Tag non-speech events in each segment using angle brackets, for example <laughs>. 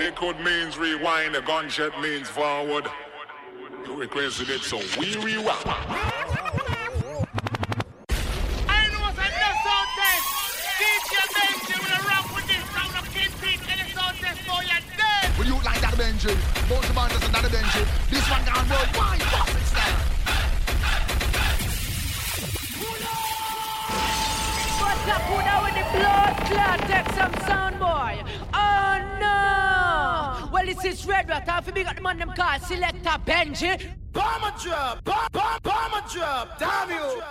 Liquid means rewind, the gunshot means forward. You requested it, so we rewind. I know what's a no sound test. DJ Benji will rock with this round of Kid Pete and the sound test for your dead. Will you like that Benji? Both the bandits and that Benji. This one gone worldwide. Fuck it, style. What's up, who now with the blood clot? Take some sound, boy. No! Well, this is Red Rat. Half of me got the man them called Selector Benji. Bomber drop, bomb, bomb, bomber drop, damn you.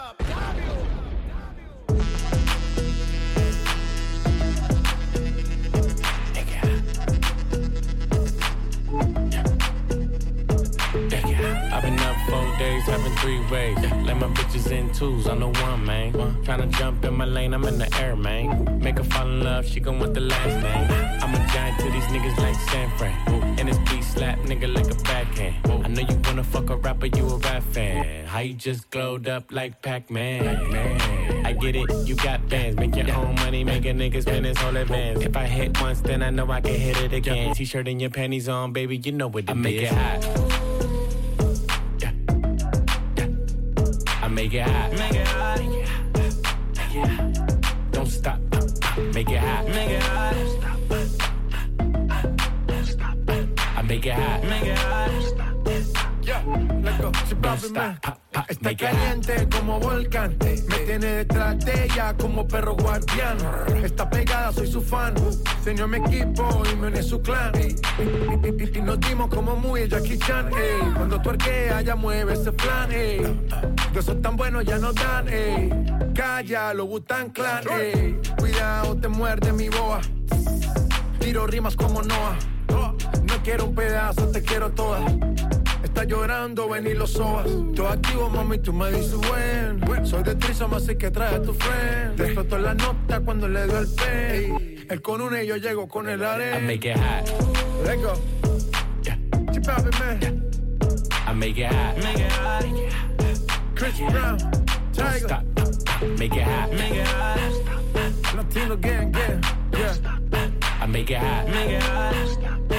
I've been up four days, having three ways. Let my bitches in twos, I'm the one, man. Tryna jump in my lane, I'm in the air, man. Make her fall in love, she gon' want the last name. I'm a giant to these niggas like San Fran. And this beat slap nigga like a backhand. I know you wanna fuck a rapper, you a rap fan. How you just glowed up like Pac-Man? I get it, you got bands. Make your own money, make a nigga spend his whole advance. If I hit once, then I know I can hit it again. T-shirt and your panties on, baby, you know what it I make it hot. I make it hot. Make it hot. Yeah. Don't stop. Make it hot. Make it hot. Make it hot. Make it hot. Let's go, si. Pop, pop, Está caliente como volcán. Me tiene detrás de ella como perro guardián. Está pegada, soy su fan. Se unió a mi equipo y me uní a su clan. Y, nos dimos como muy Jackie Chan. ey. Cuando tú arqueas, ya mueve ese flan. ey. De esos tan buenos ya nos dan. ey. Calla, lo Butan Clan. ey. Cuidado, te muerde mi boa. Tiro rimas como Noah. No quiero un pedazo, te quiero toda. Está llorando, ven y lo sobas. Yo activo, mami, tú me dices buen. Soy de Trisoma, así que trae a tu friend. Te exploto la nota cuando le doy el pay. Él con una y yo llego con el I arena. make it hot. Let's go. Chip papi, man. I make it hot. Make it hot. Chris Brown. Don't Tiger. stop. Make it hot. Make it hot. Latino gang, gang. Yeah. I make it hot. Make it hot.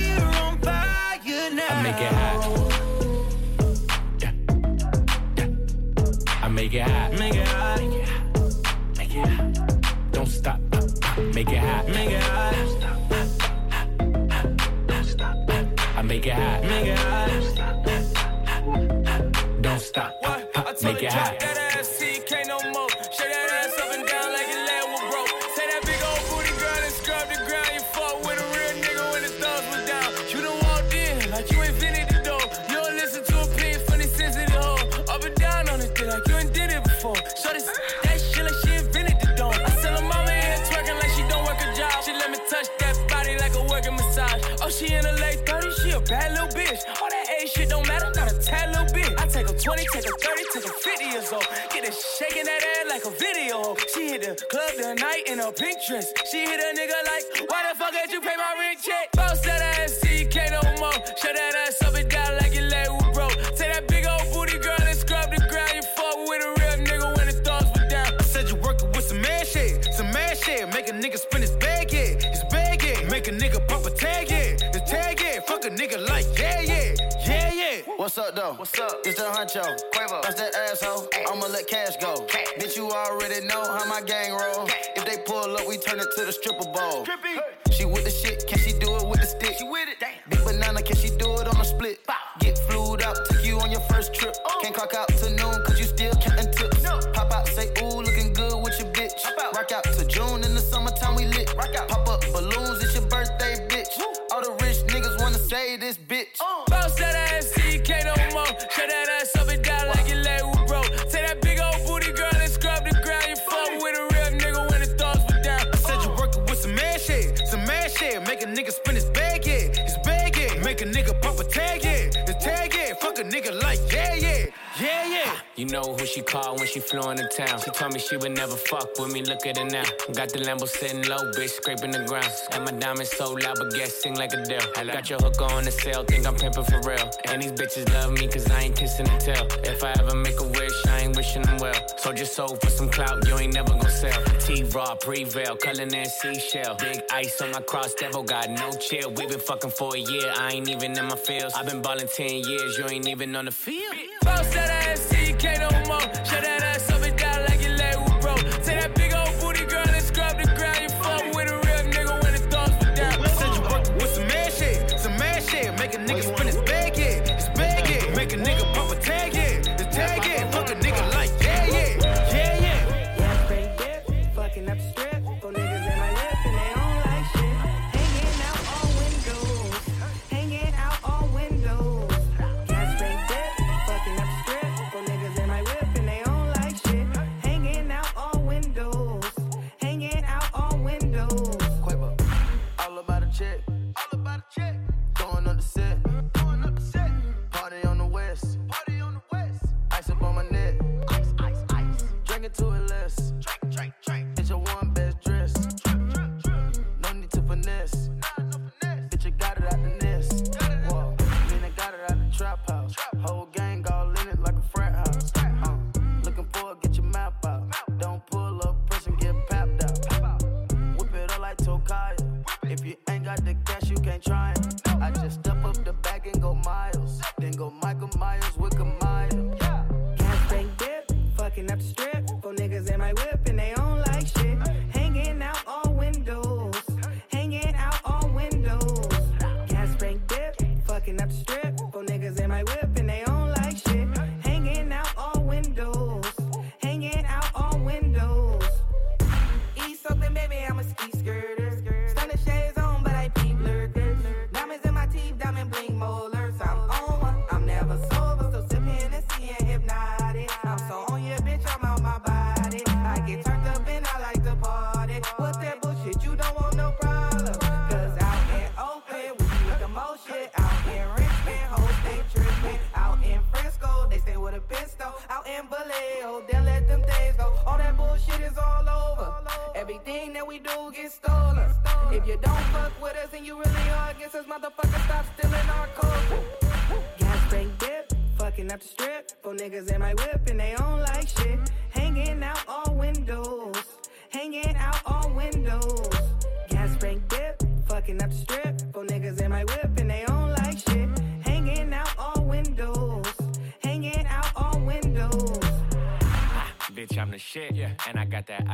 I make it hot. I make it hot. Make it hot. Make it hot. Don't stop. Make it hot. Make it hot. I make it hot. Make it hot. Don't stop. What? I told Make it hot. 20, take a 30, take a 50 years old. Get her shaking that ass like a video. She hit the club tonight in a pink dress. She hit a nigga like, why the fuck did you pay my rent check? Bounce that What's up, though? What's up? It's the huncho. Quavo. That's that asshole. I'ma let cash go. Bitch, you already know how my gang roll. If they pull up, we turn it to the stripper bowl. She with the shit, can she do it with the stick? She with it. Big banana, can she do it on a split? Get flued out, took you on your first trip. Oh. Can't clock out to noon, cause you still counting tips. Pop out, say, ooh, looking good with your bitch. Out. Rock out to June in the summertime, we lit. Rock out. Pop up balloons, it's your birthday, bitch. All the rich niggas wanna say this bitch. Bounce know who she called when she flew into town. She told me she would never fuck with me, look at her now. Got the Lambo sitting low, bitch, scraping the ground. And my diamonds so loud, but guess sing like a deal. Got your hook on the sale, think I'm pimping for real. And these bitches love me, cause I ain't kissing the tail. If I ever make a wish, I ain't wishing them well. So just sold for some clout, you ain't never gonna sell. T-Raw, Prevail, Cullinan Seashell. Big ice on my cross, devil got no chill. We been fucking for a year, I ain't even in my feels. i been ballin' 10 years, you ain't even on the field. Boss that ass, see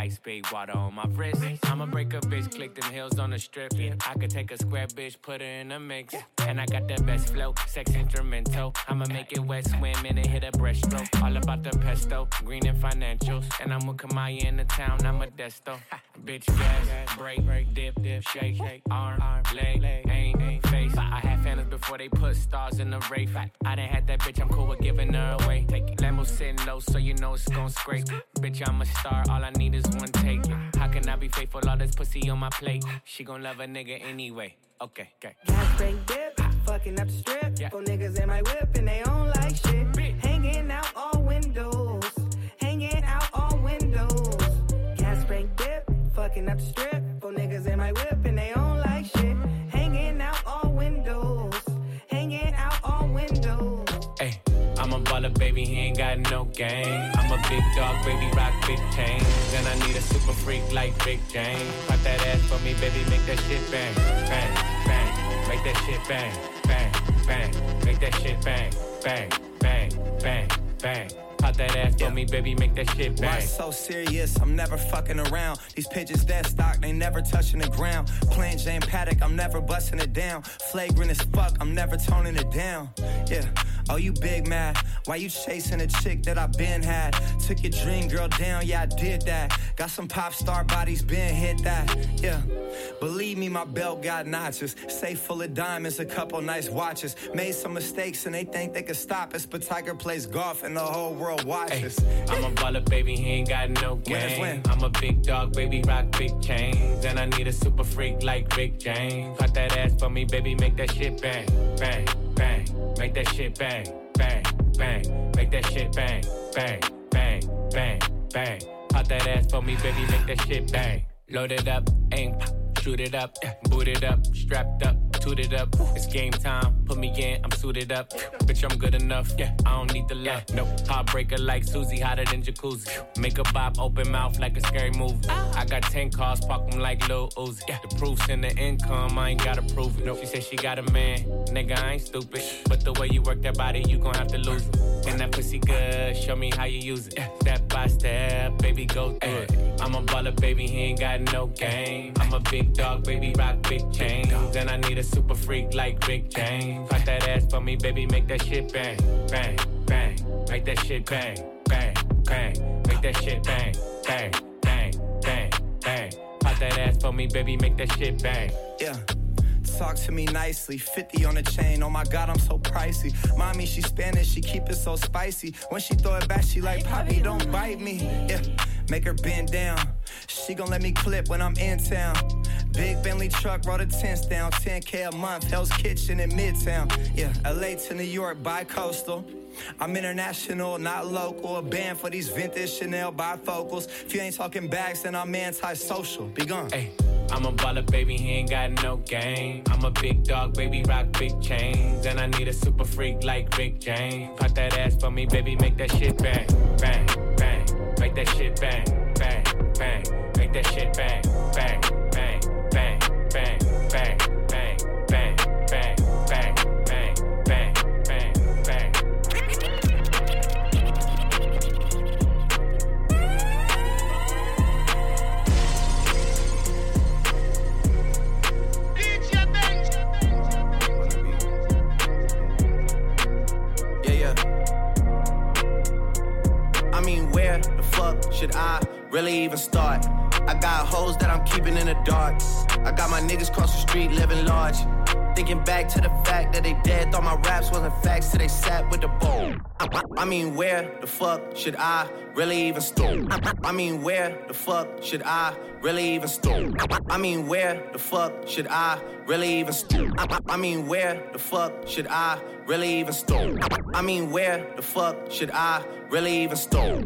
ice big water on my wrist. I'ma break a bitch, click them heels on the strip. I could take a square bitch, put her in a mix. And I got the best flow, sex instrumental. I'ma make it wet, swim and hit a breaststroke. All about the pesto, green and financials. And I'm with Kamaya in the town, I'm a desto. bitch, gas, break, break, dip, dip, shake, shake, arm, arm, leg, leg, aim, before they put stars in the race. I done had that bitch, I'm cool with giving her away. Take it. Lambo sitting low, so you know it's gon' scrape. Bitch, I'm a star, all I need is one take. How can I be faithful? All this pussy on my plate. She gon' love a nigga anyway. Okay, okay. Gas straight dip, fucking up the strip. Yeah. For niggas in my whip and they don't like shit. Hanging out all windows, hanging out all windows. Gas straight dip, fucking up the strip. Game. I'm a big dog, baby, rock big chains. And I need a super freak like Rick James. Pop that ass for me, baby, make that shit bang, bang, bang. Make that shit bang, bang, bang. Make that shit bang, bang, bang, bang, bang. Pop that ass for me, baby, make that shit Why bang. so serious? I'm never fucking around. These pitches that stock, they never touching the ground. Playing Jane Paddock, I'm never busting it down. Flagrant as fuck, I'm never toning it down. Yeah. Oh, you big mad? Why you chasing a chick that I been had? Took your dream girl down, yeah, I did that. Got some pop star bodies, been hit that. Yeah. Believe me, my belt got notches. Safe full of diamonds, a couple nice watches. Made some mistakes and they think they could stop us, but Tiger plays golf and the whole world watches. I'm a baller, baby, he ain't got no game. when? I'm a big dog, baby, rock big chains. And I need a super freak like Rick James. Pop that ass for me, baby, make that shit bang, bang, bang. Make that shit bang, bang, bang. Make that shit bang, bang, bang, bang, bang. Pop that ass for me, baby, make that shit bang. Load it up, aim, pop, shoot it up, eh, boot it up, strapped up, toot it up. It's game time, put me in, I'm suited up. Bitch, I'm good enough, yeah, I don't need the left. No, heartbreaker like Susie, hotter than jacuzzi. Make a bop, open mouth like a scary movie. I got 10 cars, park them like Lil Uzi. The proof's in the income, I ain't gotta prove it. No, she said she got a man, nigga, I ain't stupid. But the way you work that body, you gon' have to lose it. And that pussy good, show me how you use it. Step by step, baby, go through it. I'm a baller, baby, he ain't got no game. I'm a big dog, baby, rock big chains. And I need a super freak like Rick James. Pop that ass for me, baby, make that shit bang, bang, bang. Make that shit bang, bang, bang. Make that shit bang, bang, bang, bang, bang. Pop that ass for me, baby, make that shit bang. Yeah. Talk to me nicely, 50 on the chain. Oh my god, I'm so pricey. Mommy, she Spanish, she keep it so spicy. When she throw it back, she like, Poppy, don't bite me. Yeah, make her bend down. She gon' let me clip when I'm in town. Big Bentley truck, roll the tents down. 10k a month, Hell's Kitchen in Midtown. Yeah, LA to New York, bi-coastal. I'm international, not local. A band for these vintage Chanel bifocals. If you ain't talking bags, then I'm antisocial. Be gone. Hey, I'm a baller, baby, he ain't got no game. I'm a big dog, baby, rock big chains. And I need a super freak like Rick James. Pop that ass for me, baby, make that shit bang, bang, bang. Make that shit bang, bang, bang. Make that shit bang, bang, bang, bang, really even start? I got hoes that I'm keeping in the dark. I got my niggas cross the street living large. Thinking back to the fact that they dead, thought my raps wasn't facts till they sat with the bowl. I, I mean, where the fuck should I really even start? I mean, where the fuck should I really even start? I mean, where the fuck should I really even start? I mean, where the fuck should I really even start? I mean, where the fuck should I really even start?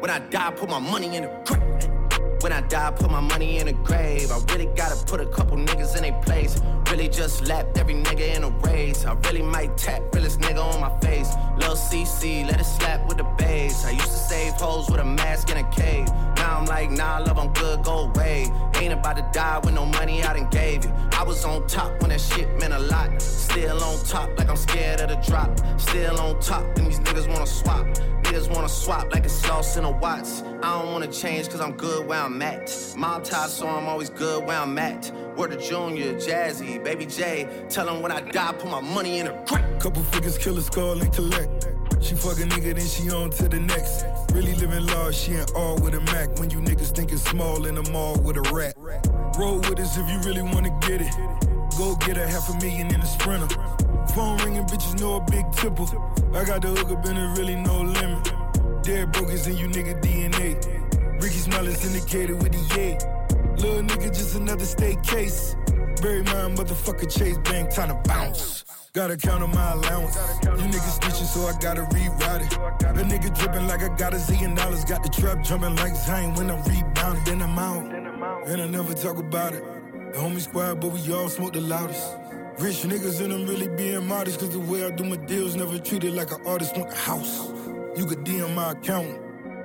When I die, put my money in the grave. When I die, put my money in a grave. I really gotta put a couple niggas in their place. Really just lapped every nigga in a race. I really might tap realest nigga on my face. Lil CC, let it slap with the bass. I used to save hoes with a mask in a cave. Now I'm like, nah, love, I'm good, go away. Ain't about to die with no money I done gave you. I was on top when that shit meant a lot. Still on top, like I'm scared of the drop. Still on top, and these niggas wanna swap. Niggas wanna swap like it's sauce in a Watts. I don't wanna change cause I'm good where I'm at. Mob tie, so I'm always good where I'm at. Word to Junior, Jazzy, Baby J. Tell them when I die, put my money in a grave. Couple figures, kill a skull and collect. She fuck a nigga, then she on to the next. Really living large, she ain't all with a Mac. When you niggas thinking small in the mall with a rat. Roll with us if you really wanna get it. Go get a half a million in a sprinter. Phone ringing, bitches know a big tipple. I got the hook up and there really no limit. Dead broke is in you nigga DNA. Ricky Smile is indicated with the yay. Little nigga, just another state case. Bury my motherfucker Chase Bank, time to bounce. Gotta count on my allowance. You niggas snitching, so I gotta rewrite it. A nigga dripping like I got a zillion dollars. Got the trap jumping like Zion when I'm rebounding. Then I'm out, and I never talk about it. The homie squad, but we all smoke the loudest. Rich niggas and I'm really being modest, cause the way I do my deals never treated like an artist want the house. You could DM my account.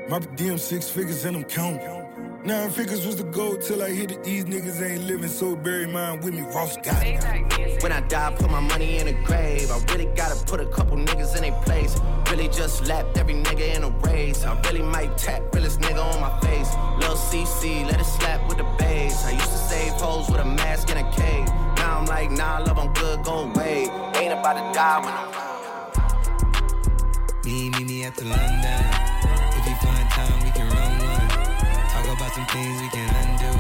My DM six figures and I'm counting. Nine figures was the goal till I hit it. These niggas ain't living, so bury mine with me. Ross got it. When I die, put my money in a grave. I really gotta put a couple niggas in their place. Really just lapped every nigga in a race. I really might tap realest nigga on my face. Lil CC, let it slap with the bass. I used to save hoes with a mask in a cave. Now I'm like, nah, love, I'm good, go away. Ain't about to die when I'm mean me at the London. Some things we can undo.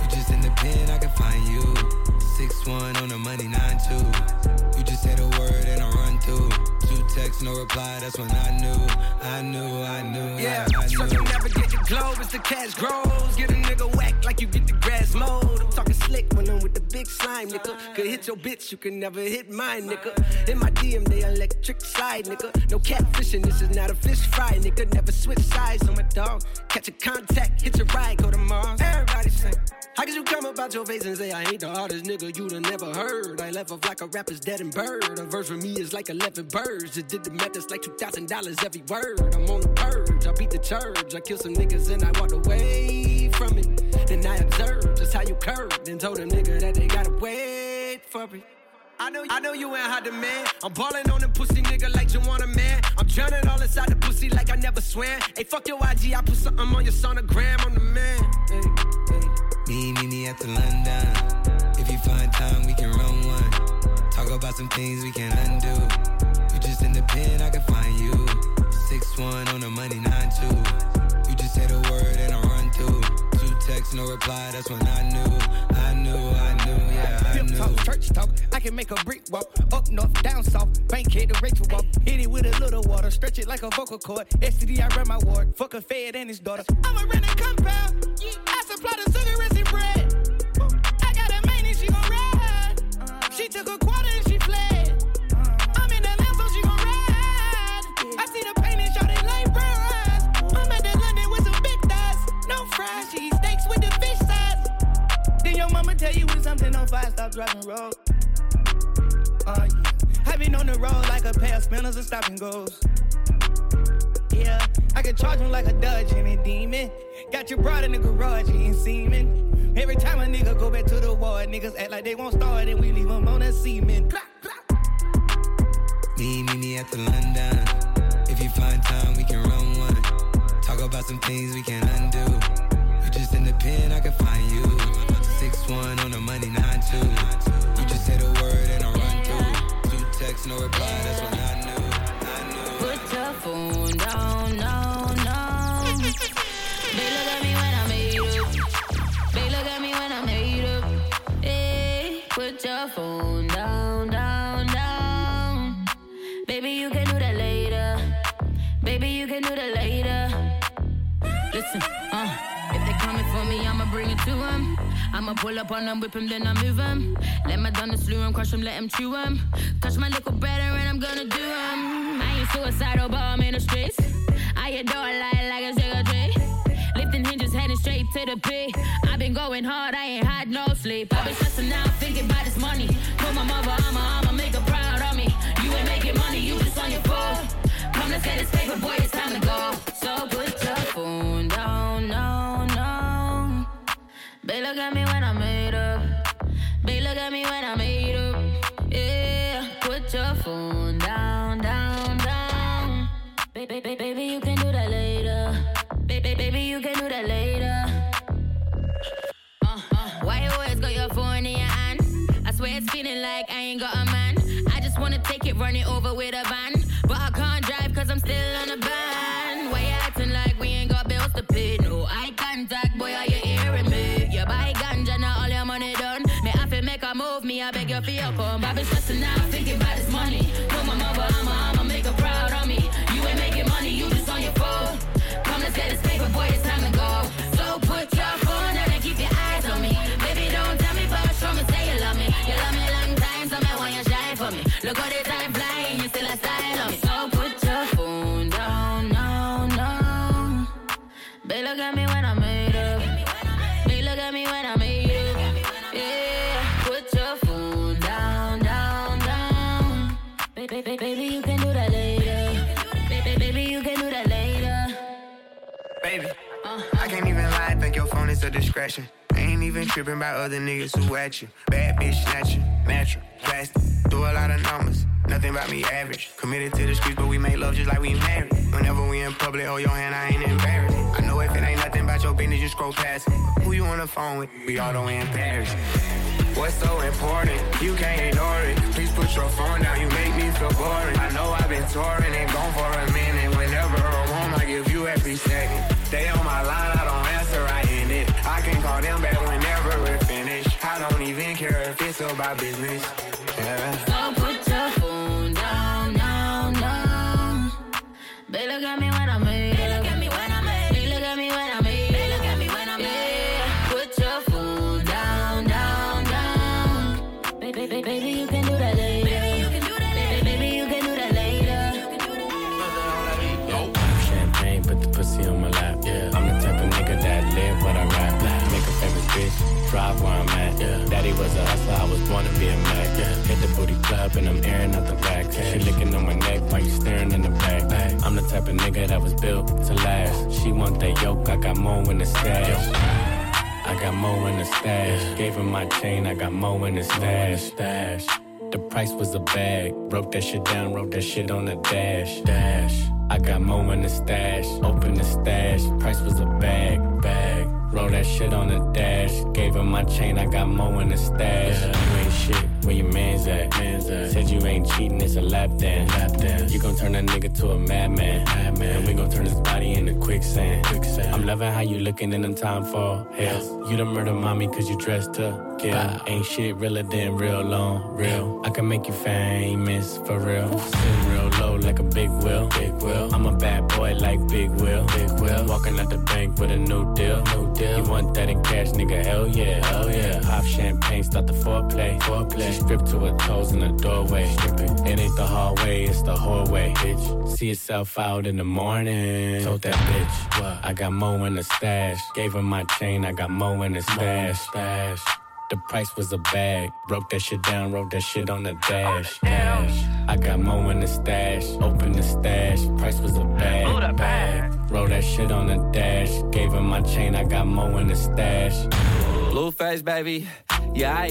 You just in the pen, I can find you. Six one on the money, nine two. You just say the word and I run through. Two texts, no reply. That's when I knew, I knew, I knew. Yeah, I, I so knew. you never get your globe as the cash grows. Get a nigga whack like you get the grass mowed. I'm talking slick when I'm with the big slime, nigga. Could hit your bitch, you can never hit mine, nigga. In my DM, they electric slide, nigga. No catfishing, this is not a fish fry, nigga. Never switch sides on my dog. Catch a contact, hit your ride, go to Mars. Everybody sing. How could you come about your face and say I ain't the hardest nigga you'd have never heard? I left off like a rapper's dead and bird. A verse for me is like 11 birds. Just did the math, it's like $2,000 every word. I'm on the purge, I beat the church. I kill some niggas and I walked away from it. Then I observed just how you curved and told a nigga that they gotta wait for me. I know, I know you ain't hot demand. I'm ballin' on them pussy nigga like you want a man. I'm drowning all inside the pussy like I never swam. Hey, fuck your IG, I put something on your sonogram. I'm the man. Me, me, me at the London. If you find time, we can run one. Talk about some things we can undo. Pen, I can find you. Six one on the money, nine two. You just say the word and I run through. Two texts, no reply. That's when I knew, I knew, I knew, yeah, I knew. talk, church talk. I can make a brick walk. Up north, down south. Bank head to Rachel walk. Hit it with a little water. Stretch it like a vocal cord. STD, I run my ward. Fuck a fed and his daughter. I'm a rented compound. I supply the cigarettes and bread. I got a main and she gon' ride. She took a you when something on fire, stop driving road. Uh, yeah. I been on the road like a pair of spinners and stop and goes. Yeah, I can charge him like a Dodge and a demon. Got your broad in the garage, he ain't semen. Every time a nigga go back to the war, niggas act like they won't start and we leave them on a semen. Me, me, me at the London. If you find time, we can run one. Talk about some things we can undo. You just in the pen, I can find you. Six one on the money, nine two. You just say the word and I run through. Two texts, no reply. That's what I knew, I knew. Put your phone down, no, no. They look at me when I made up. They look at me when I made up. Hey, put your phone I'ma pull up on them, whip him, then I move him. Let my done slew him, crush him, let him chew him. Touch my little better and I'm gonna do him. I ain't suicidal, but I'm in the streets. I adore light like a cigarette. Lifting hinges, heading straight to the pit. I've been going hard, I ain't had no sleep. I've been stressing out, thinking about this money. Told my mother, I'ma, make her proud of me. You ain't making money, you just on your phone. Come, let's get this paper, boy, it's time to go. So put look at me when I made up. They look at me when I made up. Yeah, put your phone down, down, down. Baby, baby, baby, you can do that later. Baby, baby, you can do that later. Uh, uh. Why you always got your phone in your hand? I swear it's feeling like I ain't got a man. I just wanna take it, run it over with a van. Your come. I been stressing out, thinking about this money. Told my mother, I'ma, I'ma make her proud of me. You ain't making money, you just on your phone. Come, let's get this paper, boy, it's time to go. So put your phone down and keep your eyes on me. Baby, don't tell me, but show me, say you love me. You love me long time, so me want you shine for me. Look how the Baby, you can do that later. Baby, baby, you can do that later. Baby, I can't even lie, I think your phone is a distraction. I ain't even tripping about other niggas who at you. Bad bitch snatcher, natural, plastic. Do a lot of numbers, nothing about me average. Committed to the streets, but we make love just like we married. Whenever we in public, hold your hand, I ain't embarrassed. I know if it ain't nothing about your business, you scroll past it. Who you on the phone with? We all the way in Paris. What's so important? You can't ignore it. Please put your phone down, you make me feel boring. I know I've been touring and gone for a minute. Whenever I'm home, I give you every second. They on my line, I don't answer, I end it. I can call them back whenever we're finished. I don't even care if it's about business. Yeah. Club and I'm airing out the back. She licking on my neck while you staring in the back. I'm the type of nigga that was built to last. She want that yoke, I got more in the stash. I got more in the stash. Gave her my chain, I got more in the stash. Stash. The price was a bag. Broke that shit down, wrote that shit on the dash. Dash. I got more in the stash. Open the stash. Price was a bag. Bag. Roll that shit on the dash. Gave her my chain, I got more in the stash. You ain't shit. Where your man's at? Man's at. Said you ain't cheating, it's a lap dance. Lap dance. You gon' turn that nigga to a madman. Madman. And we gon' turn his body into quicksand. Quicksand. I'm loving how you looking in them time for hell. You the murder mommy cause you dressed to kill. Ain't shit realer than real long. Real. I can make you famous for real. Sitting real low like a big wheel. Big wheel. I'm a bad boy like Big Will. Big Will. Walking out the bank with a new deal. New deal. You want that in cash, nigga? Hell yeah. Hell yeah. Pop champagne, start the foreplay. Foreplay. She stripped to her toes in the doorway. Stripping. It ain't the hallway, it's the hallway. Bitch. See yourself out in the morning. Told that bitch, what? I got more in the stash. Gave her my chain, I got more in the stash. Stash. The price was a bag. Broke that shit down, wrote that shit on the dash. Dash. I got more in the stash. Open the stash. Price was a bag. Bag. Roll that shit on the dash. Gave her my chain, I got more in the stash. Blueface, baby. Yeah, I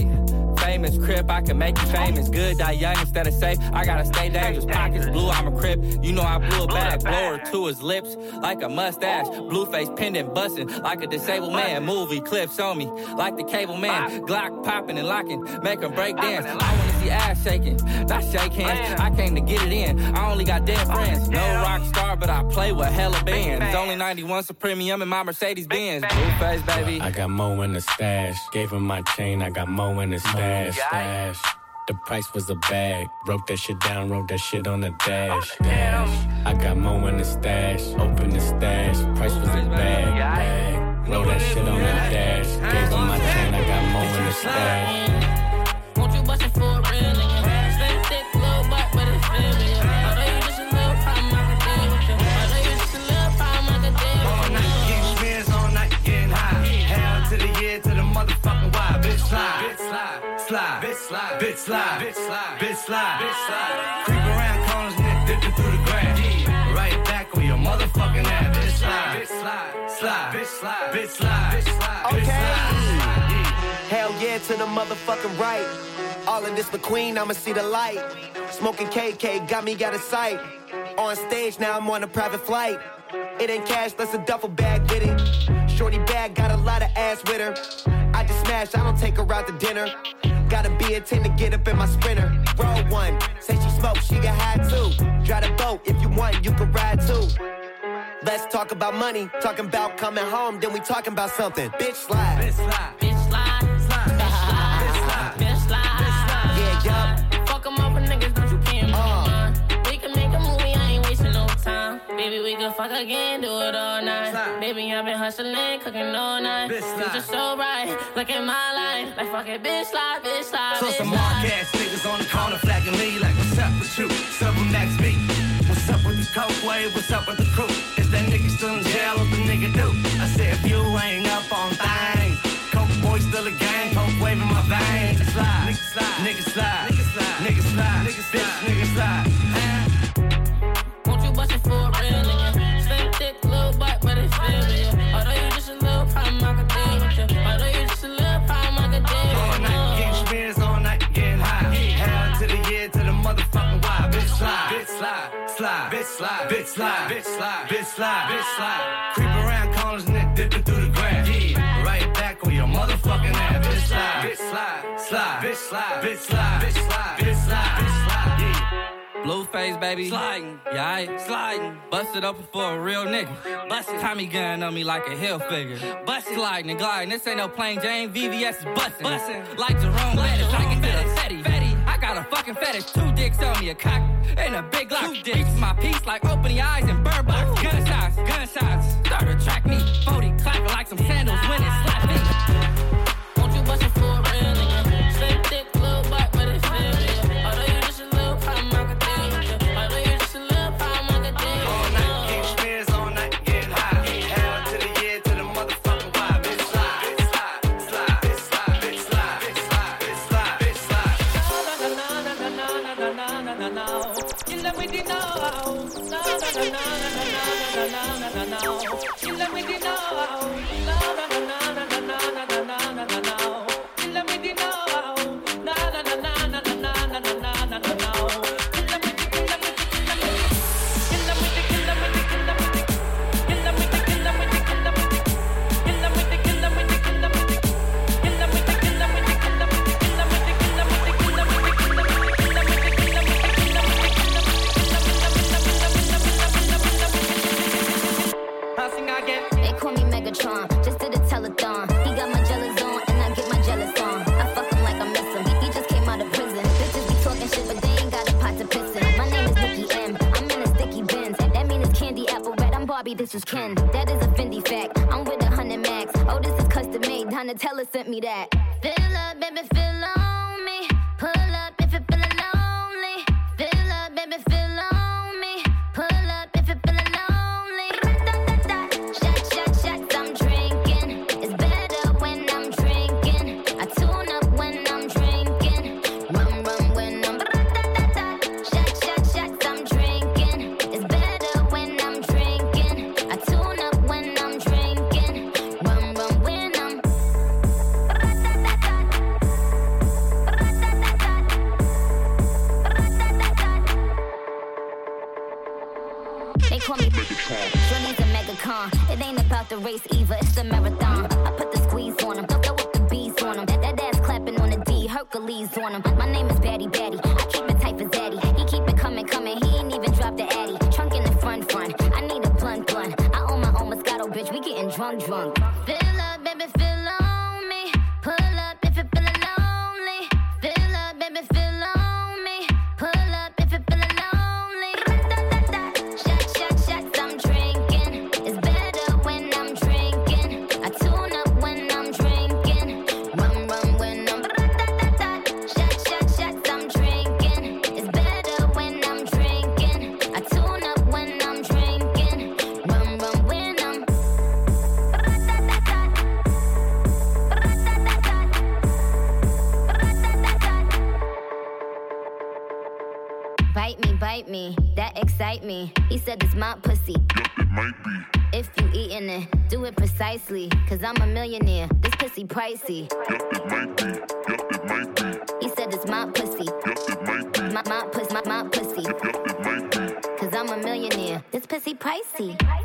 famous crip, I can make you famous. Good, die young instead of safe. I gotta stay dangerous. Pockets blue, I'm a crip. You know I blew a bag. Blower to his lips like a mustache. Blueface pendant busting like a disabled man. Movie clips on me like the cable man. Glock popping and locking, make him break dance. I wanna see ass shaking, not shake hands. I came to get it in. I only got dead friends. No rock star, but I play with hella bands. Only 91 Supremium in my Mercedes Benz. Blueface, baby. I got more in the stash. Gave him my chain, I got more in the stash. Stash. The price was a bag. Broke that shit down, wrote that shit on the dash. Oh, dash. I got more in the stash. Open the stash. Price was a bag. Bag. Roll that shit on the dash. Gave her my chain, I got more in the stash. Won't you bust it for real slide, bitch slide, slide, bitch slide, bitch slide, bitch slide, bitch slide, bitch slide. To the motherfucking right. All in this McQueen, I'ma see the light. Smoking KK, got me got a sight. On stage, now I'm on a private flight. It ain't cash, that's a duffel bag with it. Shorty bag, got a lot of ass with her. I just smash, I don't take her out to dinner. Gotta be a 10 to get up in my sprinter. Roll one, say she smoke, she get high too. Drive the boat, if you want, you can ride too. Let's talk about money, talking about coming home, then we talking about something. Bitch slide. Bitch slide. Baby, we can fuck again, do it all night. Baby, I've been hustling, cooking all night. Bitch slide. Future so right. look at my life. Like fuck it, bitch slide, bitch slide, So bitch some mark ass niggas on the corner flagging me like, what's up with you? Several next beat. What's up with the coke wave? What's up with the crew? Is that nigga still in jail? What the nigga do? I said, if you ain't up on things, coke boy still a gang, coke wave in my veins. Slide, nigga slide, nigga slide, fucking wild. Bitch slide, bitch slide, slide, bitch slide, bitch slide, bitch slide, bitch slide, bitch slide. Creep around corners, neck dipping through the grass. Yeah, right back on your motherfucking ass. Bitch slide, bitch slide, slide, bitch slide, bitch slide, bitch slide, bitch slide, bitch slide. Yeah. Blueface, baby. Sliding. Yeah, I sliding. Busted up for a real nigga. Busted. Tommy gun on me like a hill figure. Busted. Sliding and gliding. This ain't no plain Jane. VVS is busting. Busting. Like Jerome Bettis. I can feel it got a fucking fetish. Two dicks on me, a cock and a big lock. Two dicks, my piece like opening eyes and bird box. Gun shots, gun start to track me, 40 clapping like some sandals when it slap me. spicy. Yep, it might be. Yep, it might be. He said it's my pussy. Yep, it might be. My, my, my, my pussy. Yep, it might be. Cause I'm a millionaire. This pussy pricey.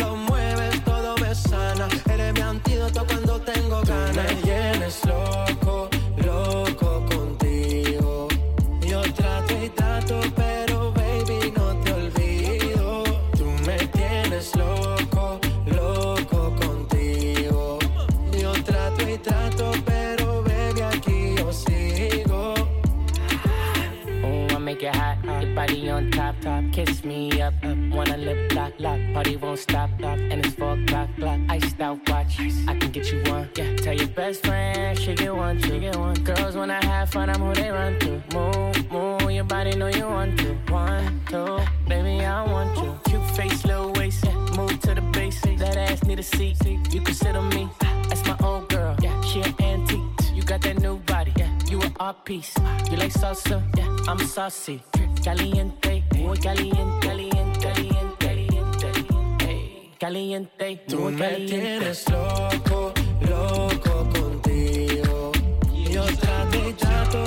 cuando tengo ganas. me tienes loco, loco contigo. Yo trato y trato, pero baby, no te olvido. Tú me tienes loco, loco contigo. Yo trato y trato, pero baby, aquí yo sigo. Oh, I make it hot, your body on top, top. Kiss me up, Wanna lip lock, lock. Party won't stop, stop. And it's four o'clock, clock. Iced out watch, I can get you one. Yeah, tell your best friend she get one, she get one. Girls wanna have fun, I'm who they run to. Move, move, your body know you want to. One, two, baby I want you. Cute face, little waist, yeah. Move to the base. That ass need a seat, you can sit on me. Ah, that's my old girl, yeah. She an antique. You got that new body, yeah. You an art piece. You like salsa, yeah. I'm saucy. Caliente, muy caliente, caliente, caliente, caliente, Tú muy me caliente. tienes loco, loco contigo. Yo trato y trato,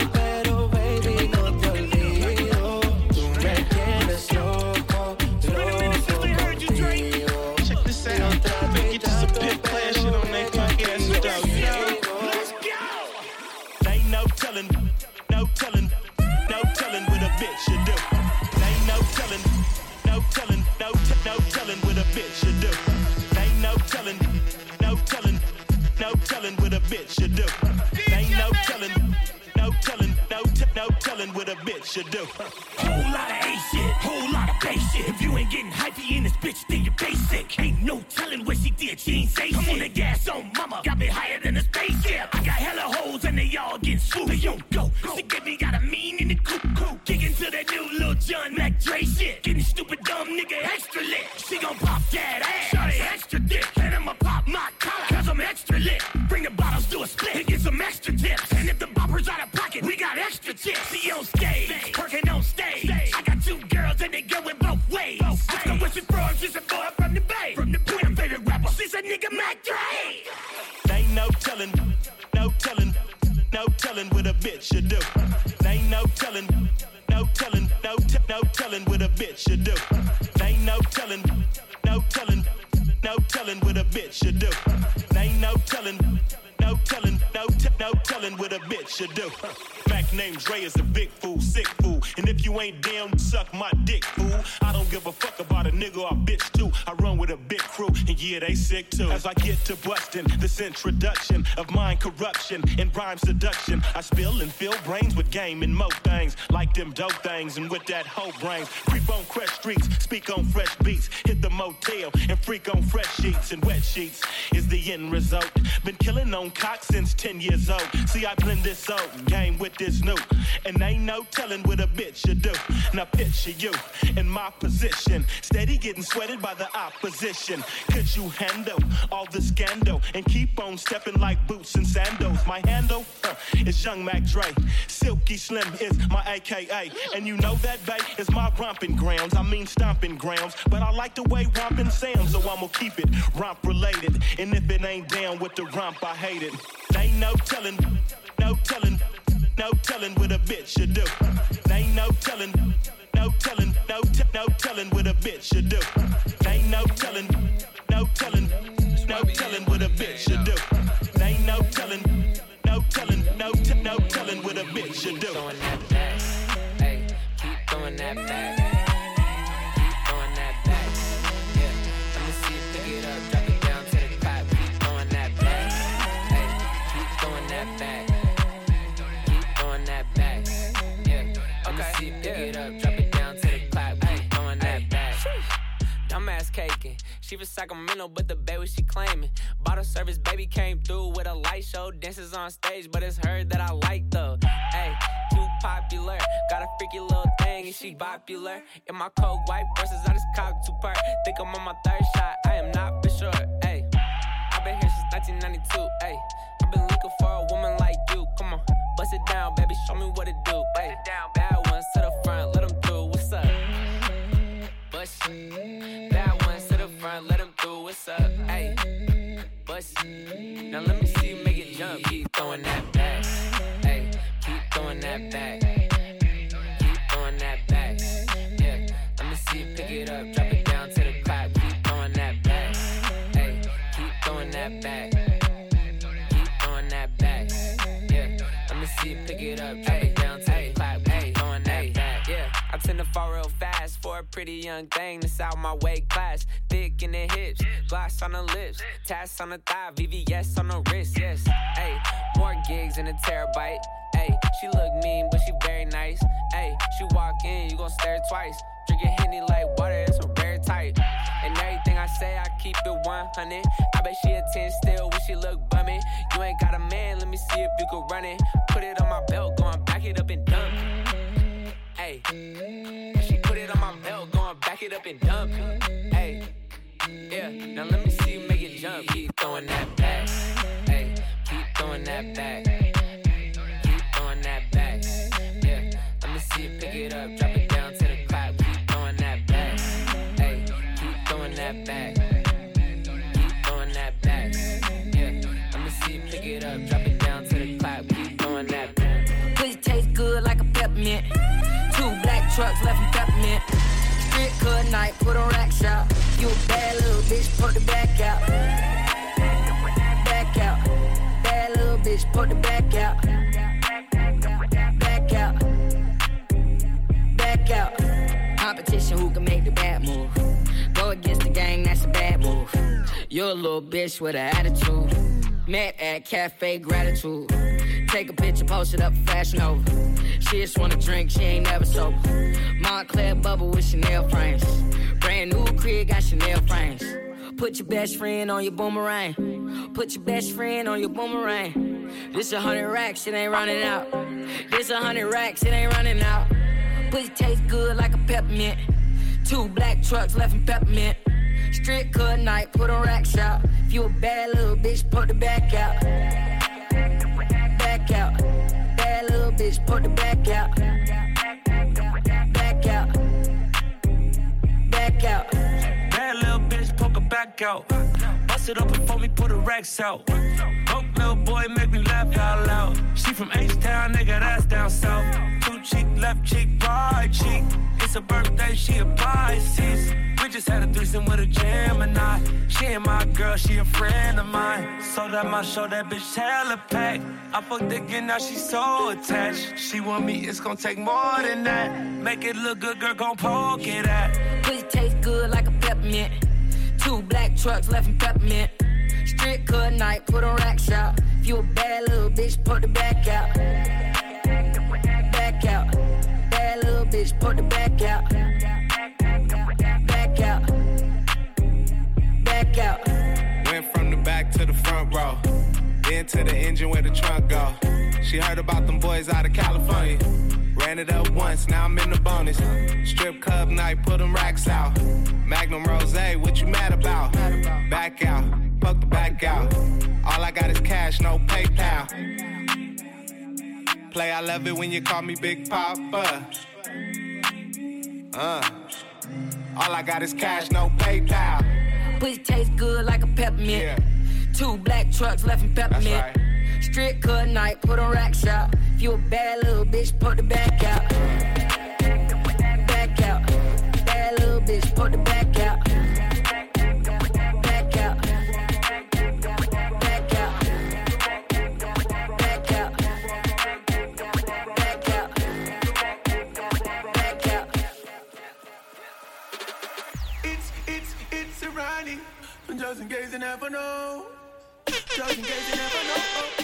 bitch should do. Ain't no telling, no telling, no t- no telling what a bitch should do. Whole lot of A shit, whole lot of bass shit. If you ain't getting hypey in this bitch, then you're basic. Ain't no telling what she did, she ain't say I'm on the gas on mama, got me higher than a spaceship. I got hella hoes and they all getting swooped. They don't go, she get me got a mean in the coop coop. Kick into that new Lil Jon Mac Dre shit. Getting stupid dumb nigga extra lit. She gon' pop that ass, shawty extra dick. And I'ma pop my collar, cause I'm extra lit. On stage, working on stage. I got two girls and they going both ways. Ask her what she from, she's a boy from the Bay. From the Bay, her favorite rapper, she's a nigga Mac Dre. Ain't no telling, no telling, no telling what a bitch should do. Ain't no telling, no telling, no t- no telling what a bitch should do. Ain't no telling, no telling, no telling what a bitch should do. Ain't no telling, no telling, no t- no telling what a bitch should do. Name's Ray is a big fool, sick fool, and if you ain't damn, suck my dick, fool. I don't give a fuck and yeah, they sick too. As I get to busting this introduction of mind corruption and rhyme seduction, I spill and fill brains with game and mo things like them dope things, and with that whole brains, creep on fresh streets, speak on fresh beats, hit the motel and freak on fresh sheets and wet sheets is the end result. Been killing on cock since 10 years old. See, I blend this old game with this new, and ain't no telling what a bitch you do. Now picture you in my position, steady getting sweated by the opposition. Could you handle all the scandal and keep on stepping like boots and sandals? My handle uh, is Young Mac Dre. Silky Slim is my AKA, and you know that bay is my romping grounds. I mean stomping grounds, but I like the way romping sounds, so I'ma keep it romp related. And if it ain't down with the romp, I hate it. Ain't no telling, no telling, no telling what a bitch should do. Ain't no telling, no telling, no t- no telling what a bitch should do. Ain't no telling, no telling, no telling what a bitch should do. Ain't no telling, no telling, no t- no telling what a bitch should do. Throwing that back, hey, keep throwing that back. She from Sacramento, but the baby she claiming. Bottle service, baby came through with a light show. Dances on stage, but it's her that I like though. Hey, too popular. Got a freaky little thing and she popular. In my cold white versus I just cocked two part. Think I'm on my third shot. I am not for sure. Hey, I've been here since 1992. Hey, I've been looking for a woman like you. Come on, bust it down, baby. Show me what it do. Hey, bad ones to the front, let them through. What's up? Bust it. Bad What's up? Hey, bust. Now let me see you make it jump. Keep throwing that back. Hey, keep throwing that back. Keep throwing that back. Yeah, let me see you pick it up, drop it down to the clap. Keep throwing that back. Hey, keep throwing that back. Keep throwing that back. Yeah, let me see you pick it up, drop it down to the clap. Hey, throwing that back. Yeah, I tend to fall real for a pretty young thing that's out my weight class. Thick in the hips, gloss on the lips, tats on the thigh, VVS on the wrist. Yes, hey, more gigs in a terabyte. Hey, she look mean, but she very nice. Hey, she walk in, you gon' stare twice. Drinking Henny like water, it's a rare type. And everything I say, I keep it 100. I bet she a 10 still when she look bummy. You ain't got a man, let me see if you can run it. Put it on my belt, going back it up and dunk. Hey, she put it up and dump. Hey, yeah, now let me see you make it jump. Keep throwing that back. Hey, keep throwing that back. Keep throwing that back. Yeah, let me see you pick it up, drop it down to the clap. Keep throwing that back. Hey, keep throwing that back. Keep throwing that back. Yeah, let me see you pick it up, drop it down to the clap. Keep throwing that back. Pussy taste good like a peppermint. Two black trucks left in peppermint. Cut night, put on rack shop. You a bad little bitch, put the back out. Back out. Bad little bitch, put the back out. Back out. Back out. Competition, who can make the bad move? Go against the gang, that's a bad move. You're a little bitch with an attitude. Met at Cafe Gratitude. Take a picture, post it up, fashion over. She just wanna drink, she ain't never sober. Moncler bubble with Chanel frames. Brand new crib, got Chanel frames. Put your best friend on your boomerang. Put your best friend on your boomerang. This a hundred racks, it ain't running out. This a hundred racks, it ain't running out. Pussy taste good like a peppermint. Two black trucks left in peppermint. Strip cut night, put on racks out. If you a bad little bitch, put the back out. Back out. Bad little bitch, put the back out. Back out. Back out. Bad little bitch, poke her back out. Bust it open for me, put the racks out. Boy, make me laugh out loud. She from H-Town, nigga, that's down south. Two cheek, left cheek, right cheek. It's a birthday, she a Pisces. We just had a threesome with a Gemini. She ain't my girl, she a friend of mine. So that my show, that bitch hella packed. I fucked again, now she so attached. She want me, it's gonna take more than that. Make it look good, girl, gon' poke it at. Pussy taste good like a peppermint. Two black trucks left in peppermint. Strip cut night, put on rack shop. If you a bad little bitch, put the back out. Back out. Bad little bitch, put the back out. Back out. Back out. Went from the back to the front row. Then to the engine where the trunk go. She heard about them boys out of California. Ran it up once, now I'm in the bonus. Strip club night, put them racks out. Magnum Rose, what you mad about? Back out, fuck the back out. All I got is cash, no PayPal. Play, I love it when you call me Big Papa. Uh, all I got is cash, no PayPal. Pussy taste good like a peppermint. Two black trucks left in peppermint. Strip cut night, put on rack shop. You a bad little bitch, put the back out. Back out. Bad little bitch, put the back out. Back out. Back out. Back out. Back out. Back out. It's, it's, it's a running. Just in case you never know. Just in case you never know.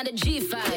Out of G5.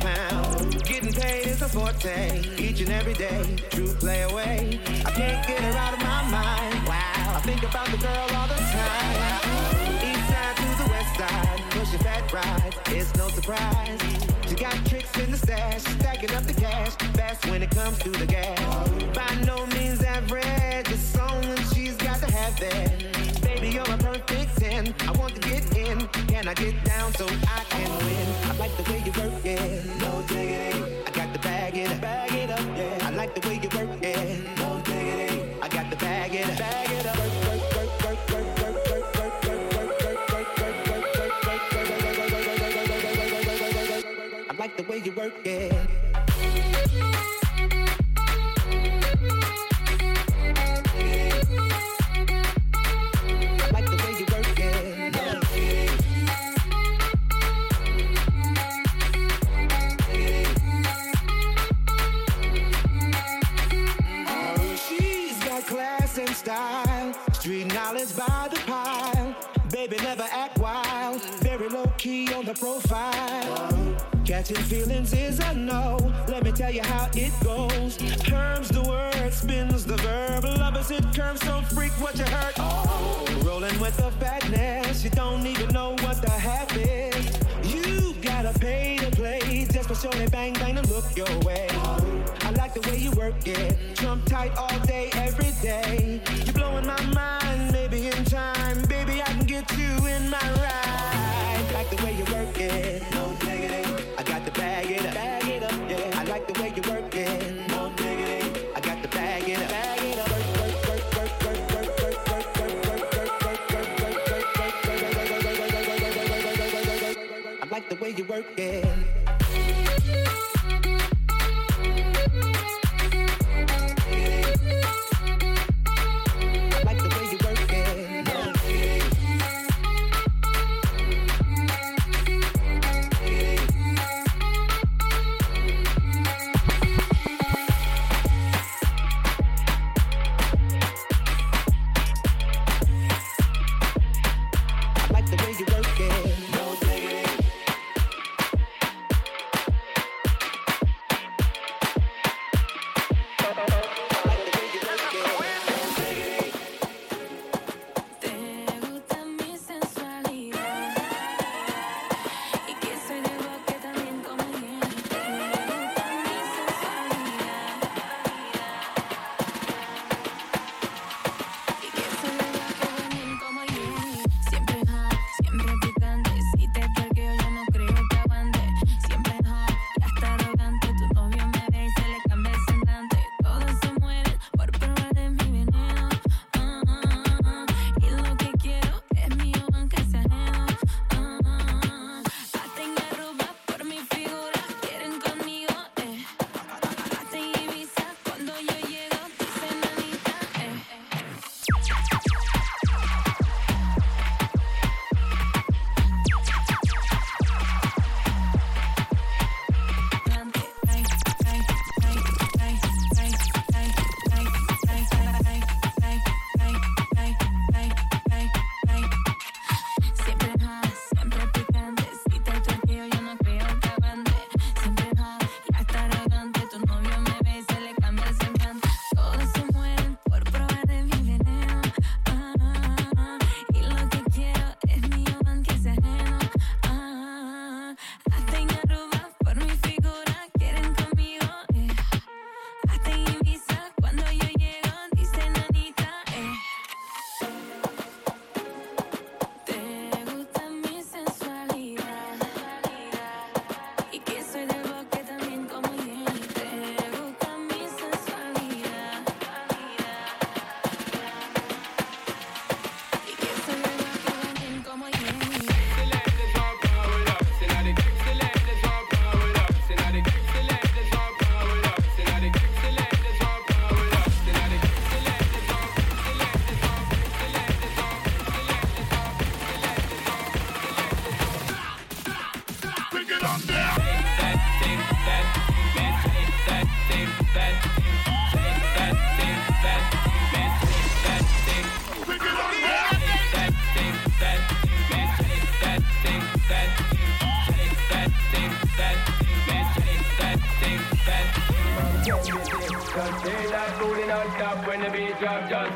Pound. Getting paid is a forte, each and every day. True play away. I can't get her out of my mind. Wow, I think about the girl all the time. East side to the west side, pushing fat rides. It's no surprise. She got tricks in the stash, stacking up the cash. Fast when it comes to the gas. By no means average, it's someone she's got to have that. Baby, you're a perfect 10. I want Can I get down so I can win? I like the way you work it. No diggity. I got the bag it, bag it up, yeah. I like the way you work it. No diggity. I got the bag it, bag it up. I like the way you work it. Profile. Catching feelings is a no. Let me tell you how it goes. Terms the word, spins the verb. Lovers it curves, so freak what you heard. Oh, rolling with the fatness, you don't even know what the half is. You gotta pay to play just for showing bang bang to look your way. I like the way you work it, trump tight all day, every day. You're blowing my mind, maybe in time, baby I can get you in my ride like the way you work it. No negative. I got the bag it up. Bag it up. Yeah. I like the way you work it. No negative. I got the bag it up. Bag it up. I like the way you work it.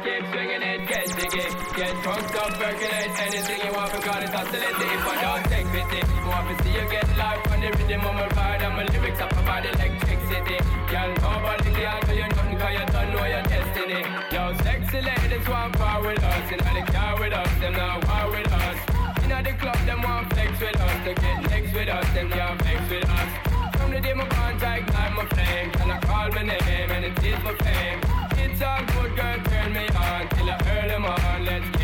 keep swinging it, get jiggy. Get drunk, up, percolate anything you want, because it's oscillating. If I don't take pity, want to see you get life on the rhythm of my ride, and my lyrics up about electricity. Girl, nobody can tell you nothing, cause you don't know your destiny. Yo, sexy ladies want power with us, and the car with us, them not war with us. In the club, them want flex with us, they get next with us, them can't flex with us. From the day my bond, I ignite my flame, can I call my name, and it is my fame it's all good, girl. Turn me on till the early morning. Let's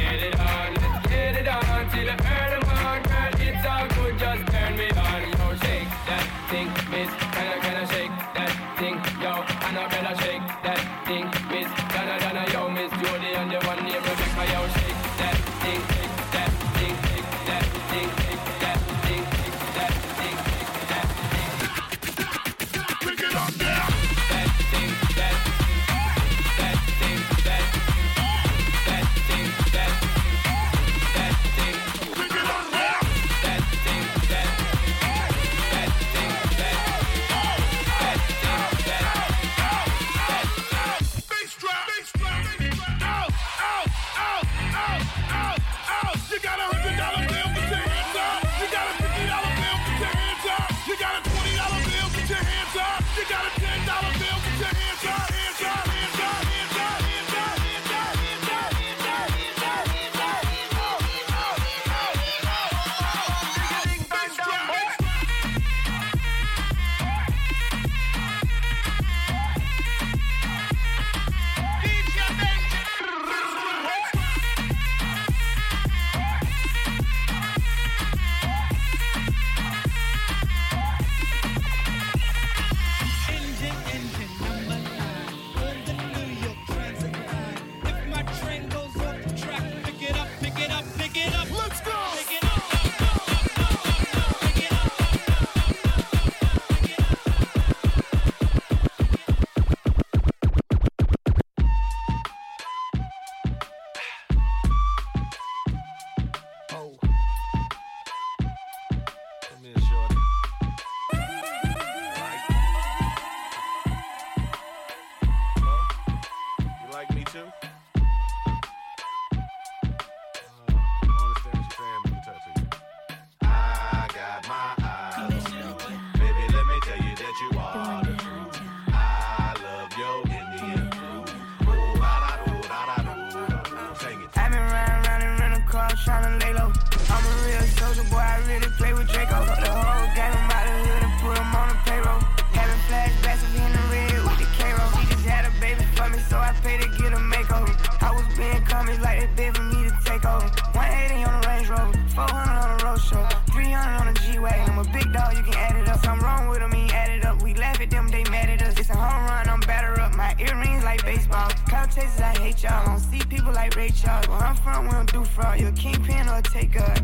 like Ray Charles. Where I'm from, we don't do fraud. You a kingpin or a taker.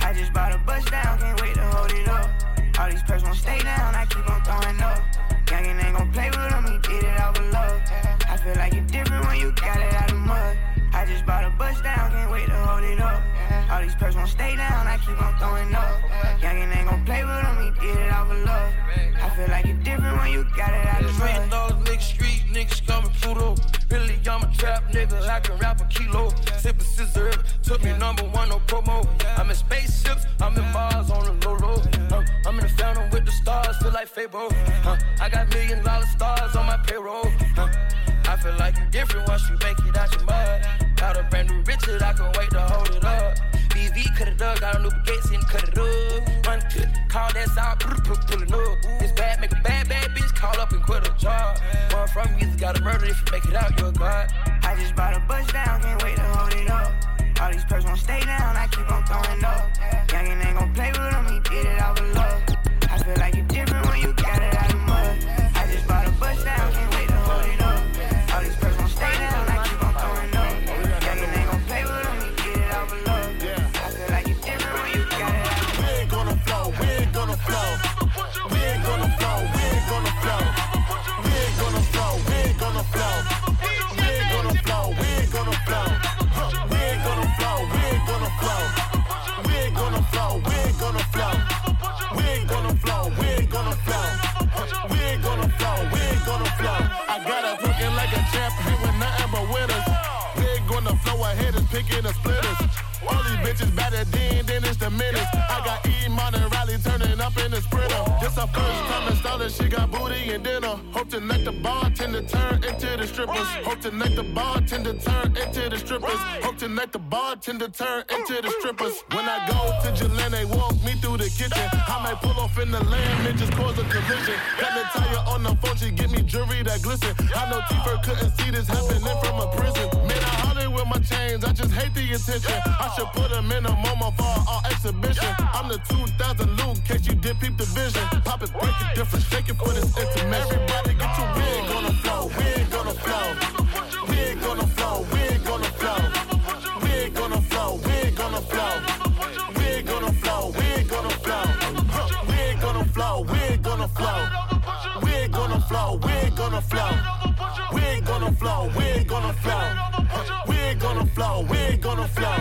I just bought a bus down, can't wait to hold it up. All these perks won't stay down, I keep on throwing up. Youngin' ain't gon' play with him, he did it out of love. I feel like it's different when you got it out of mud. I just bought a bus down, can't wait to hold it up. All these perks won't stay down, I keep on throwing up. Youngin' ain't gon' play with him, he did it out of love. I feel like it's different when you got it out of mud. dollars, nigga, street niggas coming Pluto. Really, I'm a trap nigga, I can rap a kilo. Sippin' scissor, took me number one, no promo. I'm in spaceships, I'm in Mars on the low low. Uh, I'm in the phantom with the stars, feel like Fable. I got million dollar stars on my payroll. I feel like you different once you make it out your mud. Got a brand new Richard, I can wait to hold it up. BV cut it up, got a new baguettes and cut it up. Run call that sound, <laughs> pull, pullin' up. It's bad, make a bad, up and quit a job. Run from you, gotta murder if you make it out, you're a god. I just bought a bus down, can't wait to hold it up. All these perks won't stay down, I keep on throwing up. Youngin' ain't gon' play with him, he did it out of picking the splitters. All these bitches better than, then it's the minutes. I got Iman and Riley turning up in the sprinter. This her first time installing, she got booty and dinner. Hope to make the bartender turn into the strippers. Hope to make the bartender turn into the strippers. Hope to make the bartender turn into the strippers. When I go to Jalen, they walk me through the kitchen. I might pull off in the land and just cause a collision. Got the tire on the phone, she get me jewelry that glisten. I know T-Fur couldn't see this happening from a prison. Man, with my chains, I just hate the attention. I should put them in a MoMA for our exhibition. I'm the 2000 Luke, case you did peep the vision. Pop it, break it different, shake it for this intermission. Everybody get your we ain't gonna flow, we ain't gonna flow. We ain't gonna flow, we ain't gonna flow. We ain't gonna flow, we ain't gonna flow. We ain't gonna flow, we ain't gonna flow. We ain't gonna flow, we ain't gonna flow. We ain't gonna flow, we ain't gonna flow. We ain't gonna flow, we ain't gonna flow. Ain't gonna flow, we ain't gonna flow.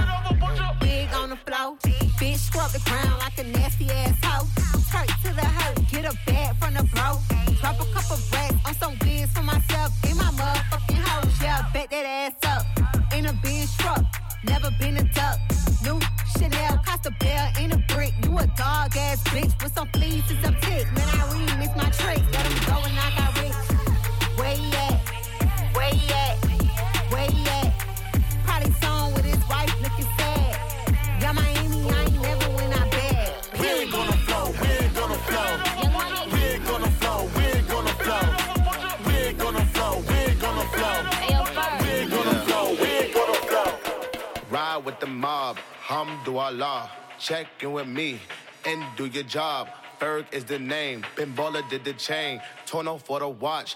Big on the flow. Bitch scrub the ground like a nasty ass mob, hamdulillah. Check in with me and do your job. Berg is the name. Ben did the chain. Torno for the watch.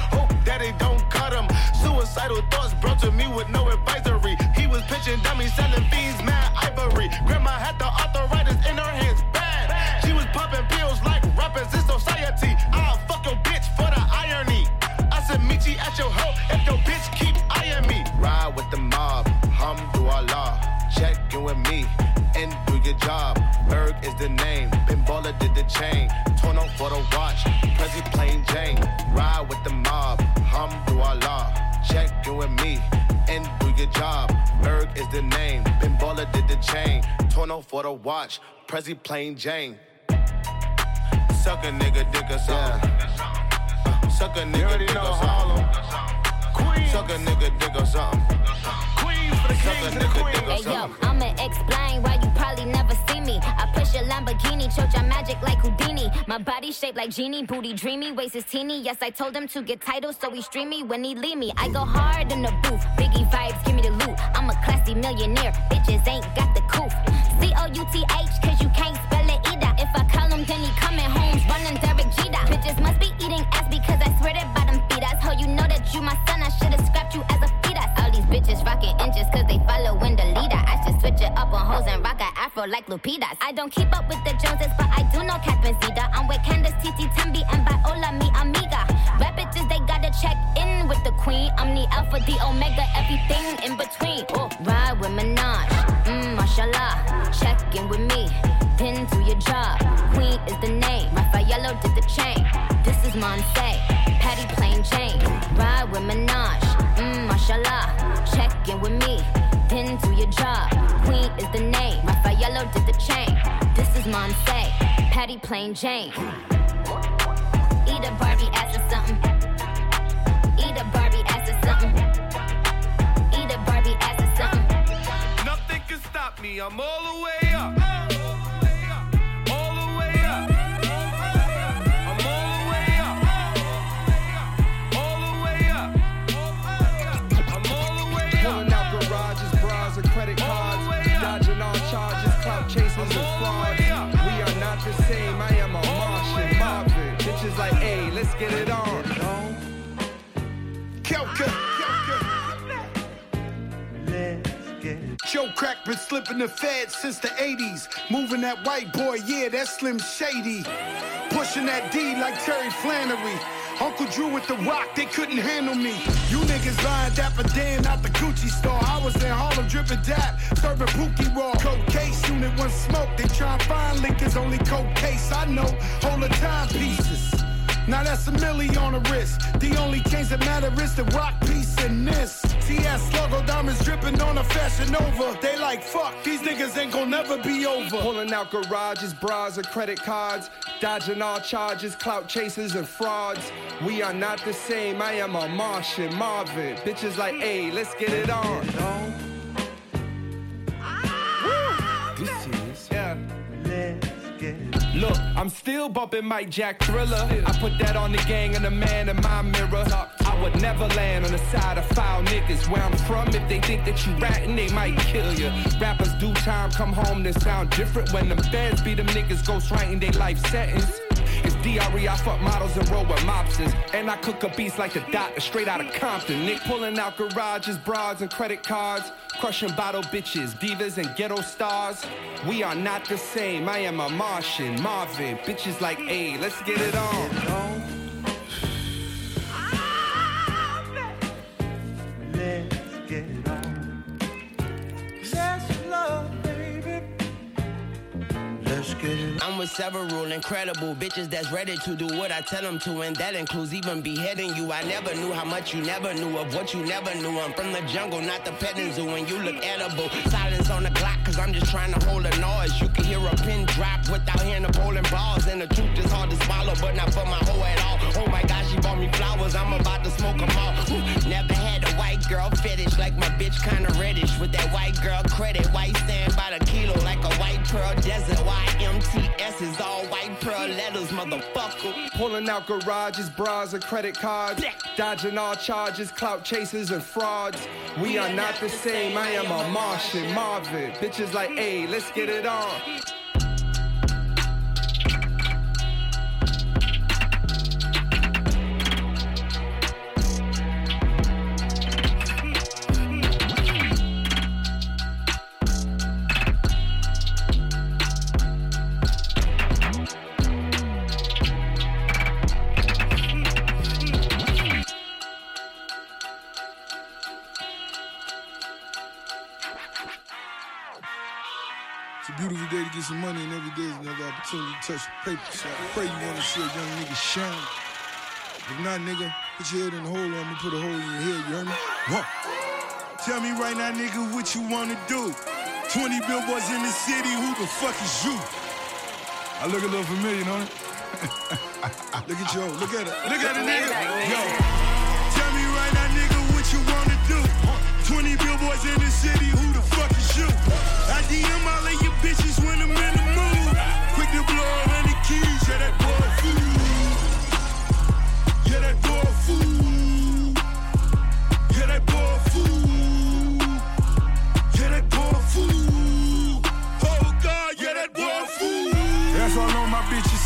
Suicidal thoughts brought to me with no advisory. He was pitching dummies, selling fiends, mad ivory. Grandma had the arthritis in her hands, bad. She was popping pills like rappers in society. I'll fuck your bitch for the irony. I said, meet you at your hoe if your bitch keep eyeing me. Ride with the mob, Hum hamdulillah. Check in with me and do your job. Berg is the name. Pinballer did the chain. Torn up for the watch. Prezi plain Jane. Ride with the you and me. And do your job. Berg is the name. Ben Baller did the chain. For the watch. Prezi plain Jane. Suck a nigga dick or something. Uh, Suck a nigga dick or something. Suck a nigga dick or something. Suck a nigga dick or Hey yo. I'ma explain why you probably never see me. I push a Lamborghini, choke your magic like Houdini. My body shaped like genie, booty dreamy, waist is teeny. Yes, I told him to get titles, so he stream me when he leave me. I go hard in the booth, Biggie vibes, give me the loot. I'm a classy millionaire, bitches ain't got the coof. C O U T H, cause you can't spell it either. If I call him, then he coming home, running Derek Jeter. Bitches must be eating ass because I swear that my son? I should've scrapped you as a fetus. All these bitches rocking inches cause they following the leader. I should switch it up on hoes and rock a afro like Lupitas. I don't keep up with the Joneses, but I do know Captain Zeta. I'm with Candace, Titi, Tembi, and Viola, mi amiga. Rap bitches, they gotta check in with the queen. I'm the alpha, the omega, everything in between. Oh, ride with Minaj, mmm, mashallah. Check in with me, pin to your job. Queen is the name, Raffaello did the chain. This is Monse, Patty plain Jane. Eat a Barbie ass or something. Eat a Barbie ass or something. Eat a Barbie ass or something. Nothing can stop me. I'm all the way up. Get it on. Kelka. Joe Crack been slipping the fed since the 80s. Moving that white boy, yeah, that's Slim Shady. Pushing that D like Terry Flannery. Uncle Drew with the rock, they couldn't handle me. You niggas buying Dapper Dan out the Gucci store. I was in Harlem dripping dap, serving Pookie Raw. Coke case unit, one smoke. They try and find liquors, only coke case. I know, hold the timepieces. Now that's a milli on the wrist. The only change that matter is the rock piece in this. TS logo diamonds dripping on a fashion over. They like fuck, these niggas ain't gonna never be over. Pulling out garages, bras, or credit cards. Dodging all charges, clout chasers, and frauds. We are not the same. I am a Martian, Marvin. Bitches like, hey, let's get it on. This Look, I'm still bumping Mike Jack Thriller. I put that on the gang and the man in my mirror. I would never land on the side of foul niggas. Where I'm from, if they think that you ratting, they might kill you. Rappers do time, come home, then sound different. When them feds be them niggas ghost writing their life sentence. DRE, I fuck models and roll with mobsters. And I cook up beats like the doctor, straight out of Compton. Nick pulling out garages, broads, and credit cards. Crushing bottle bitches, divas, and ghetto stars. We are not the same. I am a Martian, Marvin. Bitches like, hey, let's get it on. Let's get it I'm with several incredible bitches that's ready to do what I tell them to, and that includes even beheading you. I never knew how much you never knew of what you never knew. I'm from the jungle, not the petting zoo, and you look edible. Silence on the Glock, cause I'm just trying to hold a noise. You can hear a pin drop without hearing the bowling balls, and the truth is hard to swallow, but not for my hoe at all. Oh my gosh, she bought me flowers, I'm about to smoke them all. Ooh, Never had a white girl fetish, like my bitch kinda reddish. With that white girl credit, white stand by the kilo, like a white pearl desert. YMTS is all white pearl letters, motherfucker. Pulling out garages, bras, and credit cards. Dodging all charges, clout chasers, and frauds. We are not the same. I am a Martian, Marvin. Bitches like, hey, let's get it on. Some money and every day is another opportunity to touch the paper. So I pray you wanna see a young nigga shine. If not, nigga, put your head in the hole, or I'ma put a hole in your head, you heard me? Huh. Tell me right now, nigga, what you wanna do? 20 billboards in the city, who the fuck is you? I look a little familiar, don't it? <laughs> look at you, look at it, look at it, nigga. Yo, tell me right now, nigga, what you wanna do? 20 billboards in the city, who the fuck is you? I DM all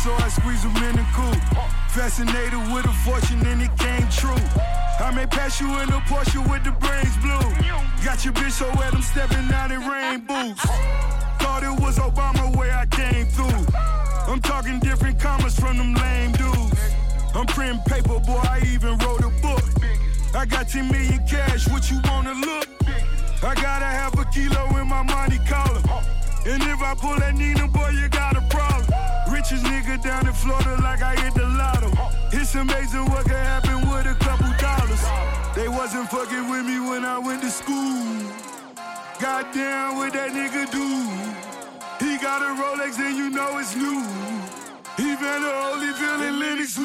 so I squeeze them in the coop. Fascinated with a fortune and it came true. I may pass you in a Porsche with the brains blue. Got your bitch so wet, I'm stepping out in rain boots. Thought it was Obama where I came through. I'm talking different commas from them lame dudes. I'm printing paper, boy, I even wrote a book. I got 10 million cash, what you wanna look? I gotta have a kilo in my money collar. And if I pull that Nina, boy, you got a problem. Richest nigga down in Florida like I hit the lotto. It's amazing what can happen with a couple dollars. They wasn't fucking with me when I went to school. Goddamn, what that nigga do? He got a Rolex and you know it's new. He been a Holyfield and Lennox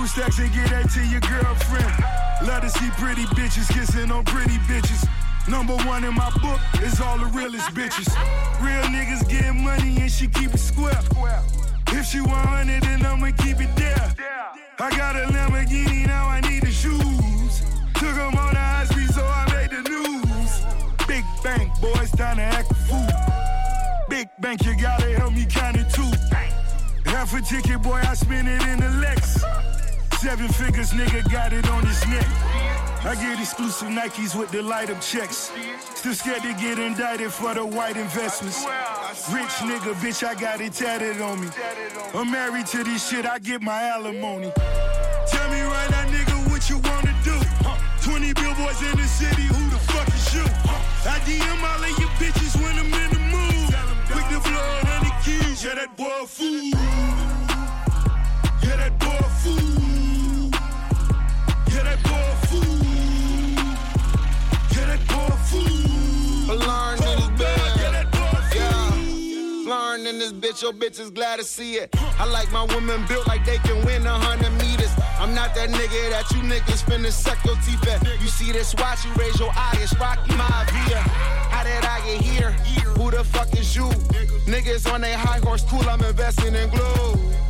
couple stacks and get that to your girlfriend. Love to see pretty bitches kissing on pretty bitches. Number one in my book is all the realest bitches. Real niggas getting money and she keep it square. If she want it, then I'ma keep it there. I got a Lamborghini, now I need the shoes. Took 'em on the high speed, so I made the news. Big bank, boys, time to act a fool. Big bank, you gotta help me count it too. Half a ticket, boy, I spend it in the Lex. Seven figures, nigga, got it on his neck. I get exclusive Nikes with the light up checks. Still scared to get indicted for the white investments. Rich nigga, bitch, I got it tatted on me. I'm married to this shit, I get my alimony. Tell me right now, nigga, what you wanna do? 20 billboards in the city, who the fuck is you? I DM all of your bitches when I'm in the mood. Quick to blow a hundred keys, yeah, that boy fool. Yeah, that boy fool. In this bitch. Your bitch is glad to see it. I like my women built like they can win a hundred meters. I'm not that nigga that you niggas finna suck your teeth at. You see this watch, you raise your eye, it's Rocky Maivia. How did I get here? Who the fuck is you? Niggas on they high horse, cool, I'm investing in glue.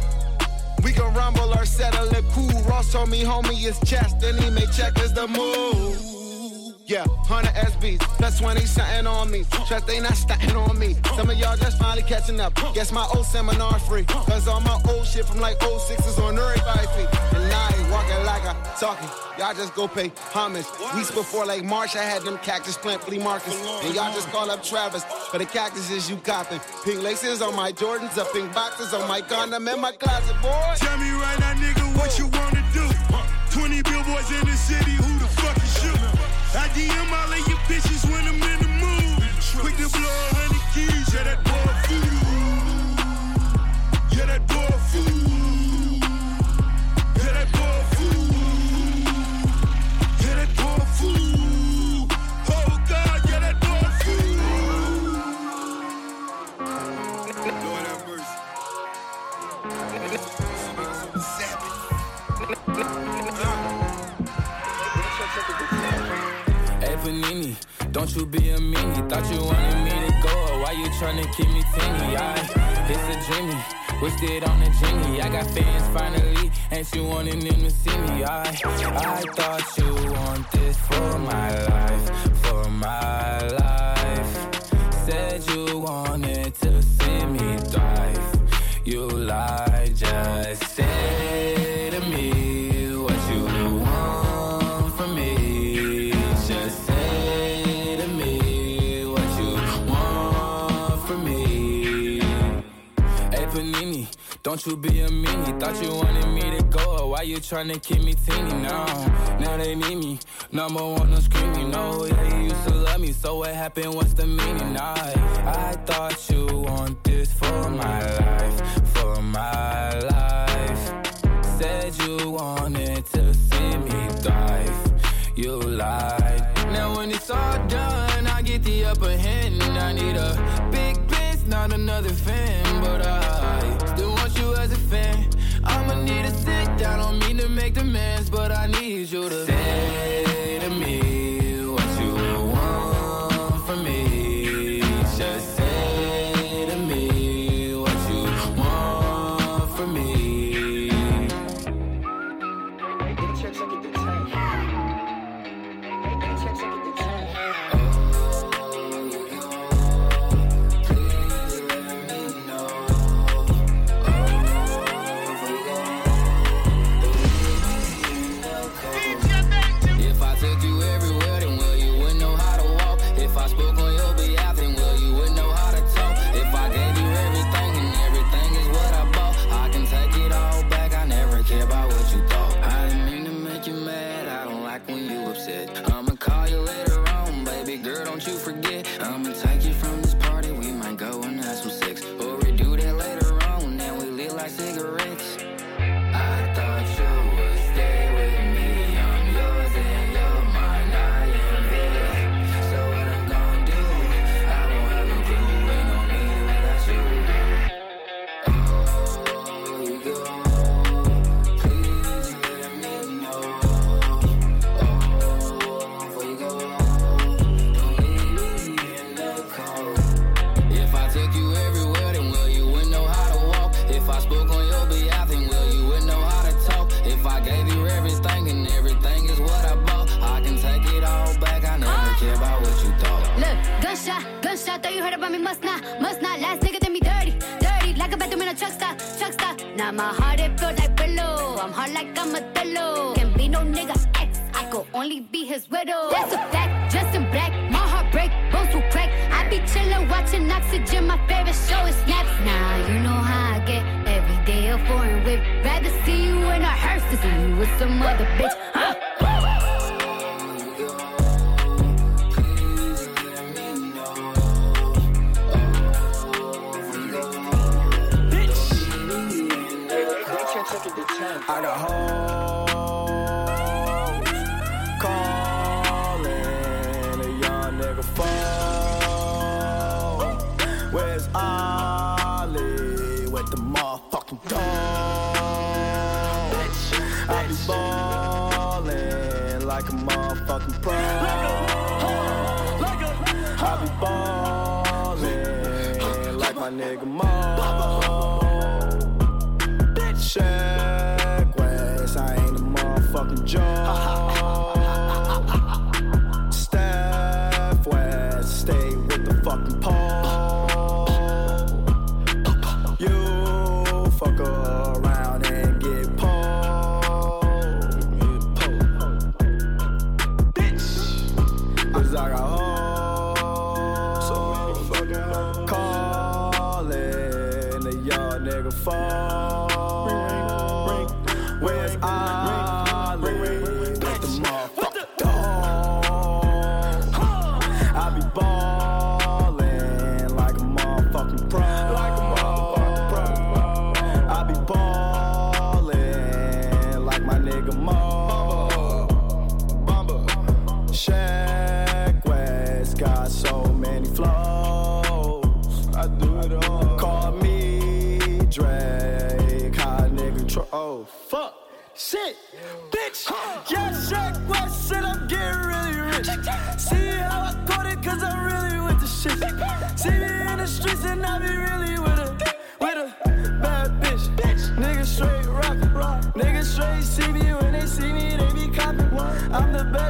We can rumble or settle it cool. Ross told me, homie, it's chest, then he make check as the move. Yeah, 100 SBs, that's plus 20 something on me. Trust they not stunting on me. Some of y'all just finally catching up. Guess my old seminar free. Cause all my old shit from like 06 is on everybody's feet. And now I ain't walking like I talking. Y'all just go pay homage. Weeks before like March, I had them cactus plant flea markets. And y'all just call up Travis for the cactuses you copping. Pink laces on my Jordans, up pink boxes on my condom in my closet, boy. Tell me right now, nigga, what you wanna do? 20 billboards in the city, who the fuck is? I DM all of your bitches when I'm in the mood. Quick to blow a hundred keys, yeah, that boy don't you be a meanie. Thought you wanted me to go, why you tryna keep me teeny? I, it's a dreamy, wished it on a genie. I got fans finally, And you wanting them to see me? I, I thought you want this for my life, for my life. Don't you be a meanie. Thought you wanted me to go, or why you tryna keep me teeny now? Now they need me, number one, I'm screaming. No, yeah, you used to love me, so what happened? What's the meaning? I, I thought you want this for my life, for my life. Said you wanted to see me thrive. You lied. Now when it's all done, I get the upper hand. I need a big not another fan, but I still want you as a fan. I'ma need to sit down, don't mean to make demands, but I need you to say to me gunshot, gunshot. Thought you heard about me, must not, must not. Last nigga did me dirty, dirty. Like a bathroom in a truck stop, truck stop. Now my heart it feels like pillow. I'm hard like I'm a pillow. Can't be no nigga ex. I could only be his widow. That's a fact, dressed in black. My heart break, bones will crack. I be chillin', watching oxygen. My favorite show is snaps. Now you know how I get. Every day a foreign whip. Rather see you in a hearse than see you with some other bitch. Huh? I got hoes calling a young nigga phone. Where's Ollie with the motherfucking dog? I be ballin' like a motherfucking pro. I be ballin' like my nigga Mo. Motherfucking joke.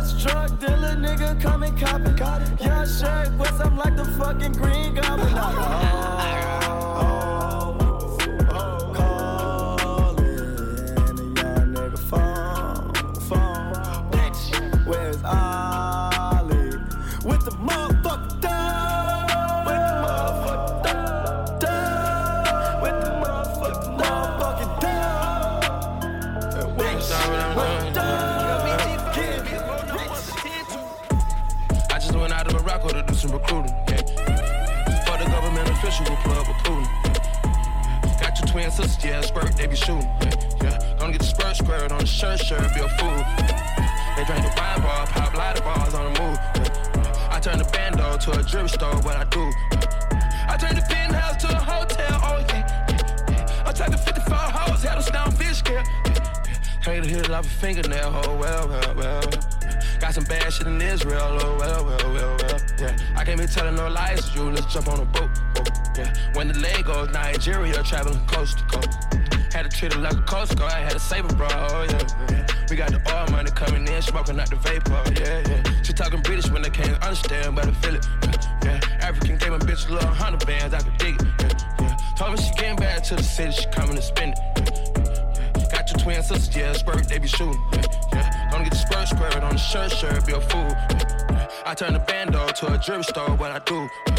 Best drug dealer, nigga, come and cop it. Yeah, Shaq West, I'm like the fucking green goblin. <laughs> shooting. Yeah. Gonna get the squirt squirt on the shirt, shirt, be a fool. They drink the wine bar, pop lighter bars on the move. I turn the bando to a drip store, what I do. I turn the penthouse to a hotel, oh yeah. I'm talking 54 hoes, had a down fish scale. Hate to hit it off a fingernail, oh well, well, well. Got some bad shit in Israel, oh well, well, well, well. Yeah, I can't be telling no lies, you let's jump on a boat. Oh, yeah, when the leg goes Nigeria, traveling coast to coast. To treat her like a Coast Guard, I had save her, bro. Oh yeah, yeah. We got the oil money coming in, smoking out the vapor. Yeah, yeah. She talking British when they can't understand, but I feel it. Yeah, yeah. African gave my bitch a little hundred bands, I could dig it. Yeah, yeah. Told me she getting back to the city, she coming to spend it. Got your twin sisters, yeah, squirt, they be shooting. Yeah, yeah. Gonna get the squirt squirt on the shirt, shirt, be a fool. Yeah, yeah. I turn the bando to a drip store, what I do. Yeah,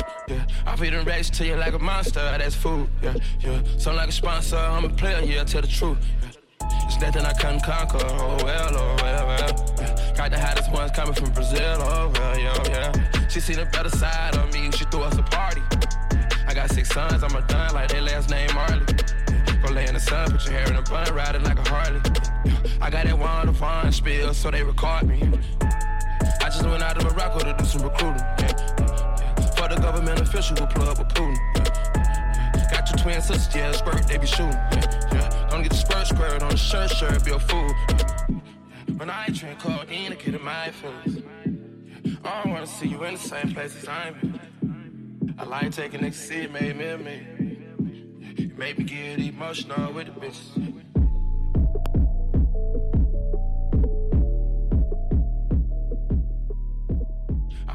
I feed them racks to you like a monster, that's food. Yeah, yeah. Sound like a sponsor, I'm a player, yeah, tell the truth. Yeah. It's nothing I couldn't conquer, oh well, oh well. Yeah. Got the hottest ones coming from Brazil, oh well, yeah, yeah. She seen the better side of me, she threw us a party. I got six sons, I'm a done like their last name Marley. Go lay in the sun, put your hair in a bun, ride it like a Harley. I got that one to find spill, so they record me. I just went out to Morocco to do some recruiting. The government official who plug with Putin. Got your twin sisters, yeah, squirt, they be shooting. Gonna get the squirt squirt on the shirt, shirt, be a fool. When I drink codeine, I get in my feelings. I don't wanna see you in the same place as I'm in. I like taking ecstasy, it made me me. It made me get emotional with the bitches.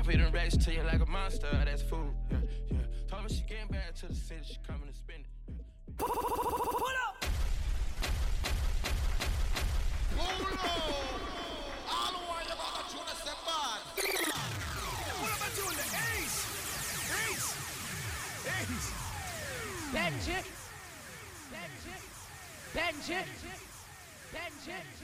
I feed them racks to you like a monster, that's food. Yeah, yeah. Told me she getting back to the city, she coming to spend it. Pull up. All the while you got a step back. What am I doing? The ace. Ace. Ace. Benji. Benji. Benji. Benji. Benji.